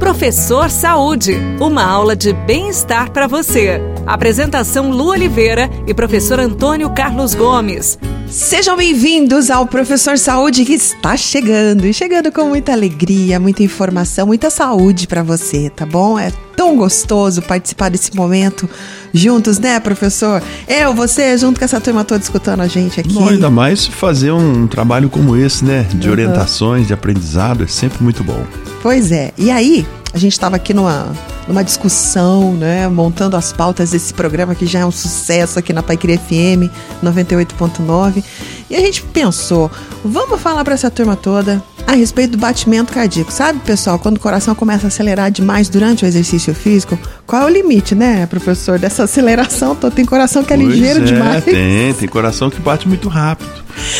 Professor Saúde, uma aula de bem-estar para você. Apresentação Lu Oliveira e professor Antônio Carlos Gomes. Sejam bem-vindos ao Professor Saúde que está chegando e chegando com muita alegria, muita informação, muita saúde para você, tá bom? É tão gostoso participar desse momento juntos, né, professor? Eu, você, junto com essa turma toda escutando a gente aqui. Não, ainda mais fazer um trabalho como esse, né, de uhum. orientações, de aprendizado, é sempre muito bom. Pois é. E aí, a gente estava aqui numa, numa discussão, né, montando as pautas desse programa que já é um sucesso aqui na Paiqueria FM 98.9. E a gente pensou, vamos falar para essa turma toda a respeito do batimento cardíaco. Sabe, pessoal, quando o coração começa a acelerar demais durante o exercício físico, qual é o limite, né, professor, dessa aceleração? Tem coração que é pois ligeiro é, demais. Tem, tem coração que bate muito rápido.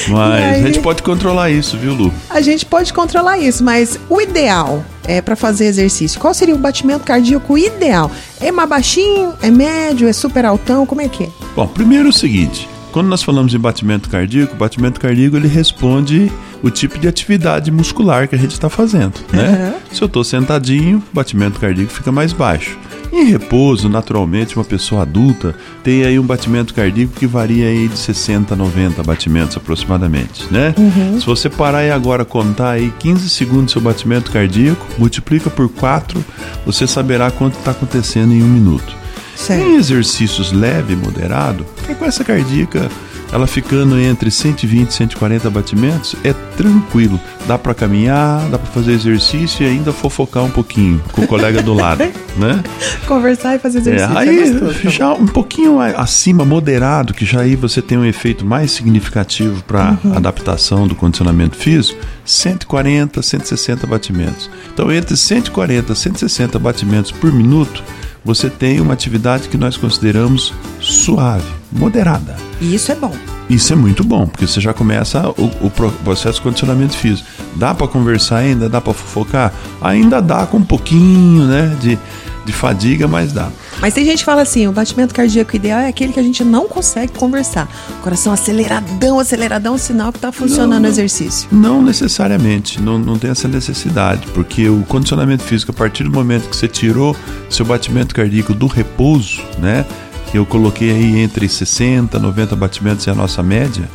Mas aí, a gente pode controlar isso, viu, Lu? A gente pode controlar isso, mas o ideal é para fazer exercício. Qual seria o batimento cardíaco ideal? É mais baixinho? É médio? É super altão? Como é que é? Bom, primeiro é o seguinte: quando nós falamos em batimento cardíaco, o batimento cardíaco ele responde o tipo de atividade muscular que a gente está fazendo, né? Uhum. Se eu estou sentadinho, o batimento cardíaco fica mais baixo. Em repouso, naturalmente, uma pessoa adulta tem aí um batimento cardíaco que varia aí de 60 a 90 batimentos aproximadamente, né? Uhum. Se você parar aí agora contar aí 15 segundos do seu batimento cardíaco, multiplica por 4, você saberá quanto está acontecendo em um minuto. Certo. Em exercícios leve e moderado, frequência cardíaca ela ficando entre 120 e 140 batimentos, é tranquilo. Dá para caminhar, dá para fazer exercício e ainda fofocar um pouquinho com o colega do lado, né? Conversar e fazer é, exercício. É, aí é gostoso, já um pouquinho acima, moderado, que já aí você tem um efeito mais significativo para uhum. adaptação do condicionamento físico, 140, 160 batimentos. Então, entre 140 e 160 batimentos por minuto, você tem uma atividade que nós consideramos suave, moderada. E isso é bom. Isso é muito bom, porque você já começa o, o processo de condicionamento físico. Dá para conversar ainda, dá para fofocar? Ainda dá com um pouquinho, né, de, de fadiga, mas dá. Mas tem gente que fala assim, o batimento cardíaco ideal é aquele que a gente não consegue conversar. Coração aceleradão, aceleradão, sinal que está funcionando não, o exercício. Não necessariamente, não, não tem essa necessidade, porque o condicionamento físico, a partir do momento que você tirou seu batimento cardíaco do repouso, né? Que eu coloquei aí entre 60 e 90 batimentos é a nossa média.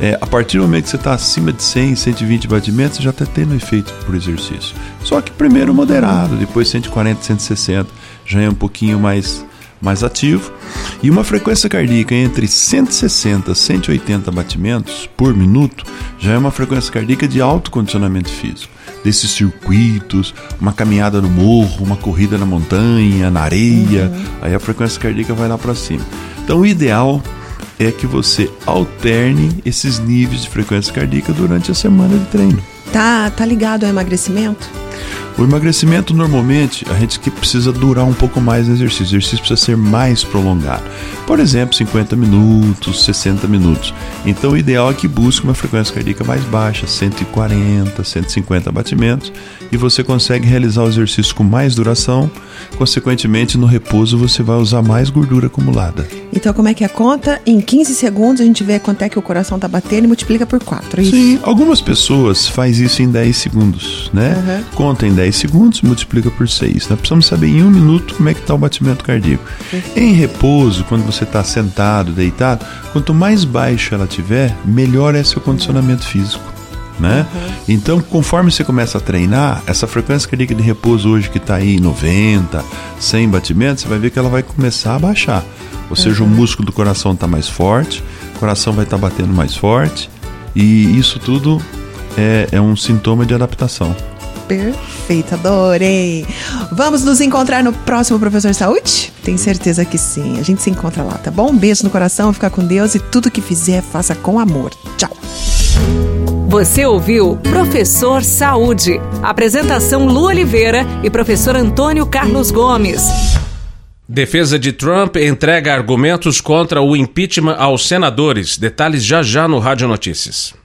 É, a partir do momento que você está acima de 100, 120 batimentos, você já está tendo efeito por exercício. Só que primeiro moderado, depois 140, 160 já é um pouquinho mais, mais ativo. E uma frequência cardíaca entre 160 e 180 batimentos por minuto já é uma frequência cardíaca de alto condicionamento físico. Desses circuitos, uma caminhada no morro, uma corrida na montanha, na areia, uhum. aí a frequência cardíaca vai lá para cima. Então o ideal é que você alterne esses níveis de frequência cardíaca durante a semana de treino. Tá, tá ligado ao emagrecimento? O emagrecimento normalmente a gente que precisa durar um pouco mais no exercício. O exercício precisa ser mais prolongado. Por exemplo, 50 minutos, 60 minutos. Então o ideal é que busque uma frequência cardíaca mais baixa, 140, 150 batimentos, e você consegue realizar o exercício com mais duração. Consequentemente, no repouso você vai usar mais gordura acumulada. Então, como é que é a conta? Em 15 segundos a gente vê quanto é que o coração está batendo e multiplica por 4. É Sim, algumas pessoas faz isso em 10 segundos, né? Uhum. Conta em 10 10 segundos, multiplica por 6. Nós precisamos saber em um minuto como é que está o batimento cardíaco. Em repouso, quando você está sentado, deitado, quanto mais baixo ela tiver, melhor é seu condicionamento físico. Né? Uhum. Então, conforme você começa a treinar, essa frequência cardíaca de repouso hoje que está aí em 90, 100 batimentos, você vai ver que ela vai começar a baixar. Ou seja, uhum. o músculo do coração está mais forte, o coração vai estar tá batendo mais forte, e isso tudo é, é um sintoma de adaptação. Perfeito, adorei. Vamos nos encontrar no próximo Professor Saúde? Tenho certeza que sim. A gente se encontra lá, tá bom? Um beijo no coração, fica com Deus e tudo que fizer, faça com amor. Tchau. Você ouviu Professor Saúde. Apresentação Lu Oliveira e professor Antônio Carlos Gomes. Defesa de Trump entrega argumentos contra o impeachment aos senadores. Detalhes já já no Rádio Notícias.